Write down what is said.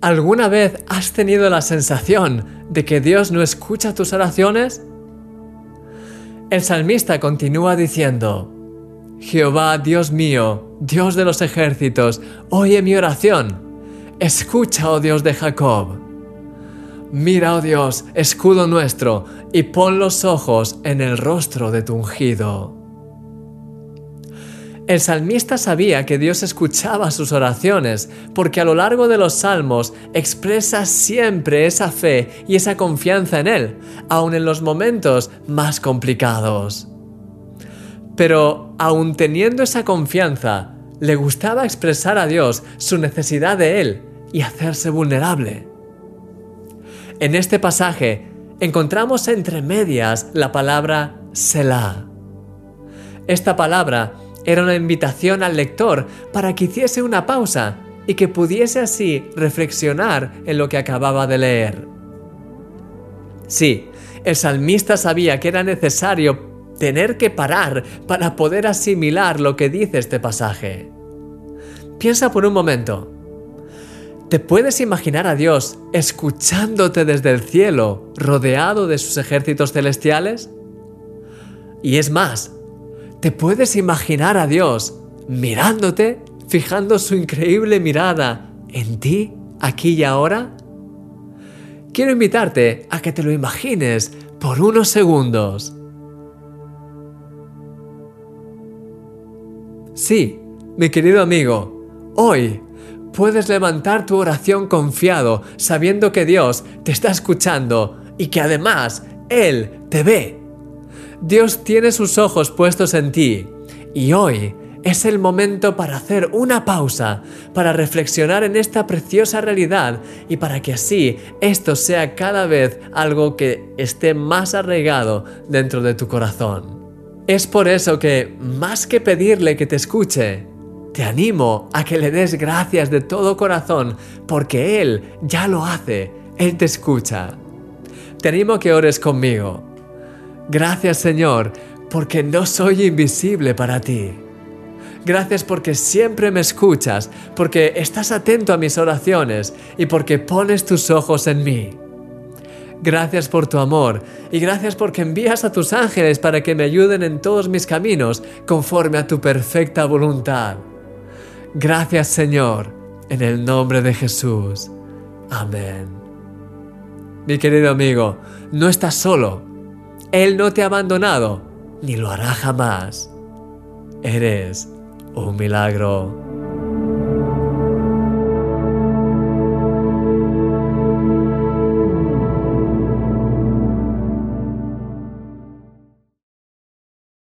¿Alguna vez has tenido la sensación de que Dios no escucha tus oraciones? El salmista continúa diciendo, Jehová, Dios mío, Dios de los ejércitos, oye mi oración. Escucha, oh Dios de Jacob. Mira, oh Dios, escudo nuestro, y pon los ojos en el rostro de tu ungido. El salmista sabía que Dios escuchaba sus oraciones, porque a lo largo de los salmos expresa siempre esa fe y esa confianza en Él, aun en los momentos más complicados. Pero aun teniendo esa confianza, le gustaba expresar a Dios su necesidad de Él y hacerse vulnerable. En este pasaje encontramos entre medias la palabra Selah. Esta palabra era una invitación al lector para que hiciese una pausa y que pudiese así reflexionar en lo que acababa de leer. Sí, el salmista sabía que era necesario tener que parar para poder asimilar lo que dice este pasaje. Piensa por un momento. ¿Te puedes imaginar a Dios escuchándote desde el cielo, rodeado de sus ejércitos celestiales? Y es más, ¿Te puedes imaginar a Dios mirándote, fijando su increíble mirada en ti, aquí y ahora? Quiero invitarte a que te lo imagines por unos segundos. Sí, mi querido amigo, hoy puedes levantar tu oración confiado sabiendo que Dios te está escuchando y que además Él te ve Dios tiene sus ojos puestos en ti y hoy es el momento para hacer una pausa, para reflexionar en esta preciosa realidad y para que así esto sea cada vez algo que esté más arraigado dentro de tu corazón. Es por eso que, más que pedirle que te escuche, te animo a que le des gracias de todo corazón porque Él ya lo hace, Él te escucha. Te animo a que ores conmigo. Gracias Señor, porque no soy invisible para ti. Gracias porque siempre me escuchas, porque estás atento a mis oraciones y porque pones tus ojos en mí. Gracias por tu amor y gracias porque envías a tus ángeles para que me ayuden en todos mis caminos conforme a tu perfecta voluntad. Gracias Señor, en el nombre de Jesús. Amén. Mi querido amigo, no estás solo. Él no te ha abandonado, ni lo hará jamás. Eres un milagro.